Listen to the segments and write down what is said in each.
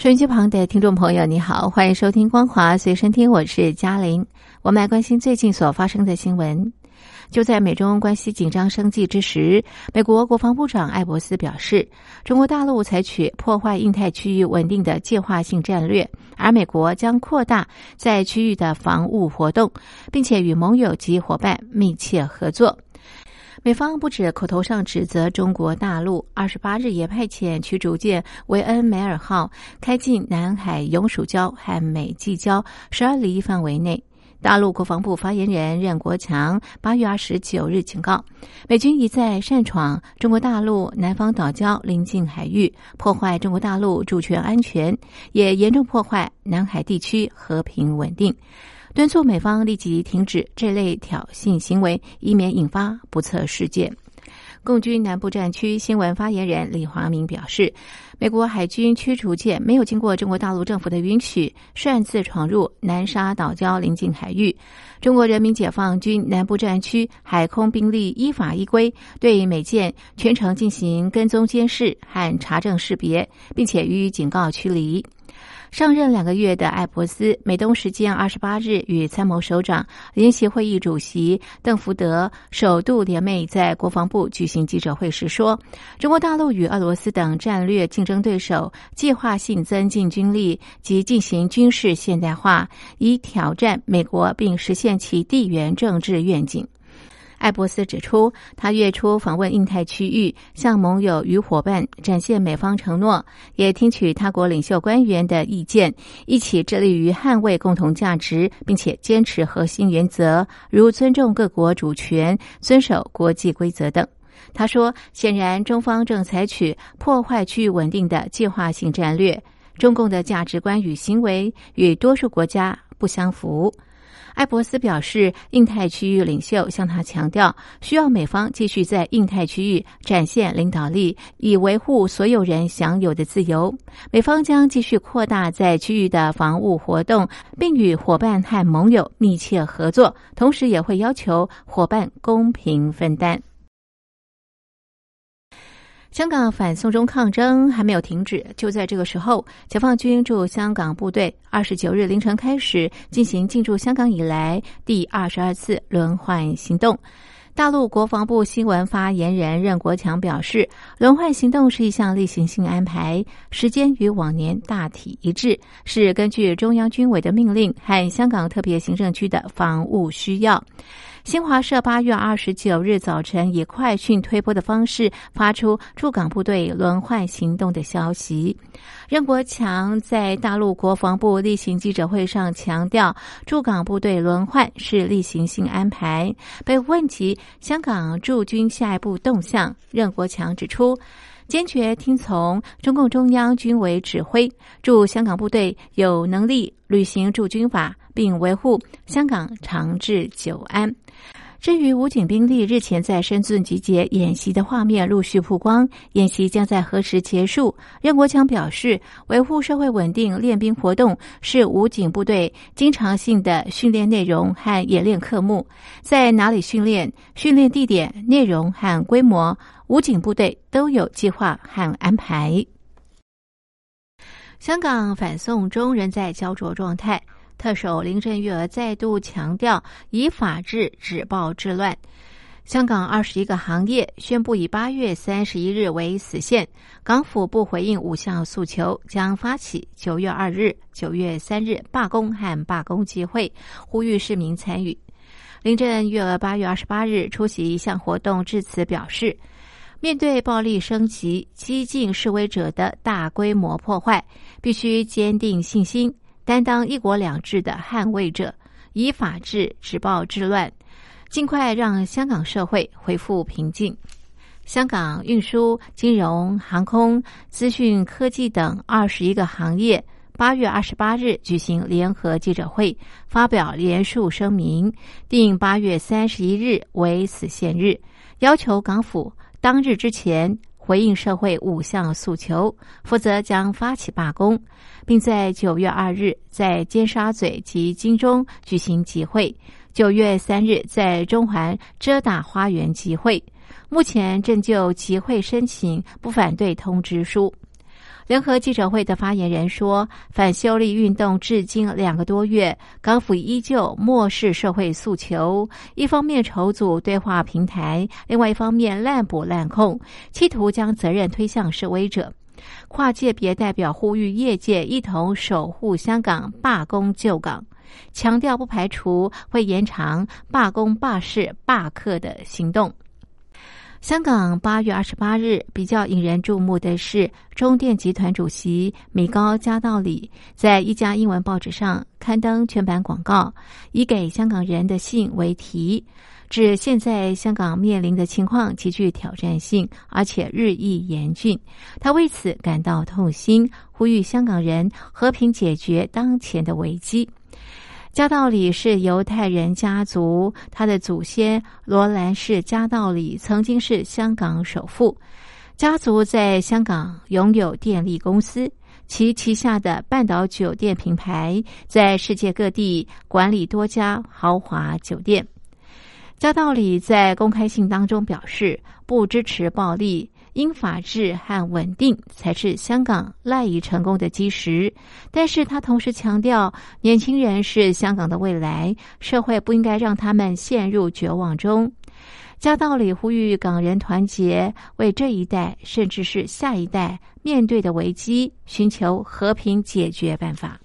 收音机旁的听众朋友，你好，欢迎收听光华随身听，我是嘉玲。我们来关心最近所发生的新闻。就在美中关系紧张升级之时，美国国防部长艾伯斯表示，中国大陆采取破坏印太区域稳定的计划性战略，而美国将扩大在区域的防务活动，并且与盟友及伙伴密切合作。美方不止口头上指责中国大陆，二十八日也派遣驱逐舰“维恩梅尔号”开进南海永暑礁和美济礁十二里范围内。大陆国防部发言人任国强八月二十九日警告，美军一再擅闯中国大陆南方岛礁临近海域，破坏中国大陆主权安全，也严重破坏南海地区和平稳定。敦促美方立即停止这类挑衅行为，以免引发不测事件。共军南部战区新闻发言人李华明表示，美国海军驱逐舰没有经过中国大陆政府的允许，擅自闯入南沙岛礁临近海域。中国人民解放军南部战区海空兵力依法依规对美舰全程进行跟踪监视和查证识别，并且予以警告驱离。上任两个月的艾伯斯，美东时间二十八日与参谋首长联席会议主席邓福德首度联袂在国防部举行记者会时说：“中国大陆与俄罗斯等战略竞争对手计划性增进军力及进行军事现代化，以挑战美国并实现其地缘政治愿景。”艾伯斯指出，他月初访问印太区域，向盟友与伙伴展现美方承诺，也听取他国领袖官员的意见，一起致力于捍卫共同价值，并且坚持核心原则，如尊重各国主权、遵守国际规则等。他说：“显然，中方正采取破坏区域稳定的计划性战略，中共的价值观与行为与多数国家不相符。”艾博斯表示，印太区域领袖向他强调，需要美方继续在印太区域展现领导力，以维护所有人享有的自由。美方将继续扩大在区域的防务活动，并与伙伴和盟友密切合作，同时也会要求伙伴公平分担。香港反送中抗争还没有停止，就在这个时候，解放军驻香港部队二十九日凌晨开始进行进驻香港以来第二十二次轮换行动。大陆国防部新闻发言人任国强表示，轮换行动是一项例行性安排，时间与往年大体一致，是根据中央军委的命令和香港特别行政区的防务需要。新华社八月二十九日早晨以快讯推播的方式发出驻港部队轮换行动的消息。任国强在大陆国防部例行记者会上强调，驻港部队轮换是例行性安排。被问及香港驻军下一步动向，任国强指出，坚决听从中共中央军委指挥，驻香港部队有能力履行驻军法。并维护香港长治久安。至于武警兵力日前在深圳集结演习的画面陆续曝光，演习将在何时结束？任国强表示，维护社会稳定练兵活动是武警部队经常性的训练内容和演练科目，在哪里训练、训练地点、内容和规模，武警部队都有计划和安排。香港反送中仍在焦灼状态。特首林郑月娥再度强调以法治止暴制乱。香港二十一个行业宣布以八月三十一日为死线。港府不回应五项诉求，将发起九月二日、九月三日罢工和罢工集会，呼吁市民参与。林郑月娥八月二十八日出席一项活动致辞，表示面对暴力升级、激进示威者的大规模破坏，必须坚定信心。担当一国两制的捍卫者，以法治止暴制乱，尽快让香港社会恢复平静。香港运输、金融、航空、资讯科技等二十一个行业八月二十八日举行联合记者会，发表联署声明，定八月三十一日为死线日，要求港府当日之前回应社会五项诉求，负责将发起罢工，并在九月二日在尖沙咀及金钟举行集会，九月三日在中环遮打花园集会。目前正就集会申请不反对通知书。联合记者会的发言人说：“反修例运动至今两个多月，港府依旧漠视社会诉求，一方面筹组对话平台，另外一方面滥捕滥控，企图将责任推向示威者。跨界别代表呼吁业界一同守护香港，罢工救港，强调不排除会延长罢工、罢市、罢课的行动。”香港八月二十八日比较引人注目的是，中电集团主席米高加道里在一家英文报纸上刊登全版广告，以给香港人的信为题，指现在香港面临的情况极具挑战性，而且日益严峻。他为此感到痛心，呼吁香港人和平解决当前的危机。加道里是犹太人家族，他的祖先罗兰氏加道里曾经是香港首富。家族在香港拥有电力公司，其旗下的半岛酒店品牌在世界各地管理多家豪华酒店。加道里在公开信当中表示，不支持暴力。因法治和稳定才是香港赖以成功的基石，但是他同时强调，年轻人是香港的未来，社会不应该让他们陷入绝望中。加道理呼吁港人团结，为这一代甚至是下一代面对的危机寻求和平解决办法。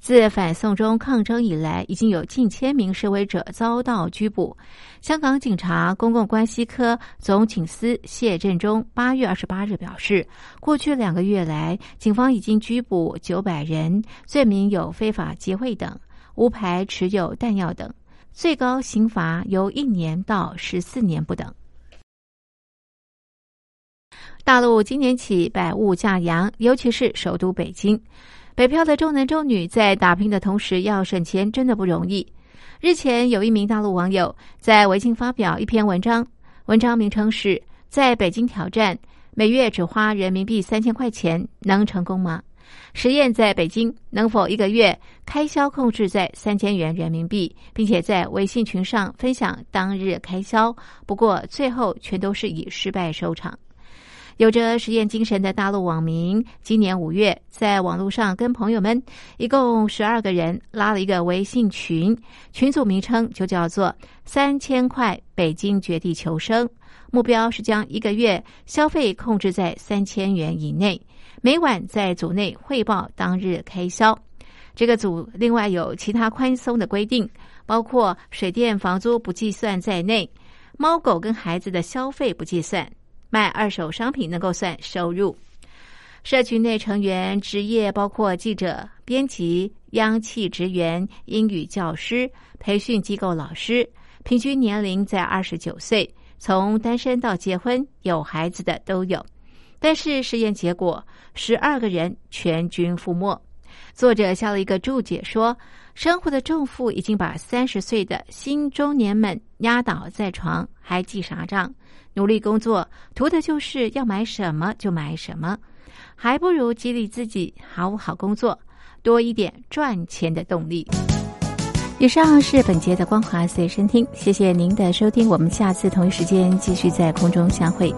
自反送中抗争以来，已经有近千名示威者遭到拘捕。香港警察公共关系科总警司谢振中八月二十八日表示，过去两个月来，警方已经拘捕九百人，罪名有非法集会等、无牌持有弹药等，最高刑罚由一年到十四年不等。大陆今年起百物价扬，尤其是首都北京。北漂的中男中女在打拼的同时要省钱，真的不容易。日前，有一名大陆网友在微信发表一篇文章，文章名称是《在北京挑战每月只花人民币三千块钱能成功吗？实验在北京能否一个月开销控制在三千元人民币，并且在微信群上分享当日开销。不过最后全都是以失败收场。有着实验精神的大陆网民，今年五月在网络上跟朋友们一共十二个人拉了一个微信群，群组名称就叫做“三千块北京绝地求生”，目标是将一个月消费控制在三千元以内，每晚在组内汇报当日开销。这个组另外有其他宽松的规定，包括水电房租不计算在内，猫狗跟孩子的消费不计算。卖二手商品能够算收入。社群内成员职业包括记者、编辑、央企职员、英语教师、培训机构老师，平均年龄在二十九岁，从单身到结婚有孩子的都有。但是实验结果，十二个人全军覆没。作者下了一个注解说：“生活的重负已经把三十岁的新中年们压倒在床，还记啥账？”努力工作，图的就是要买什么就买什么，还不如激励自己好好工作，多一点赚钱的动力。以上是本节的光华随身听，谢谢您的收听，我们下次同一时间继续在空中相会。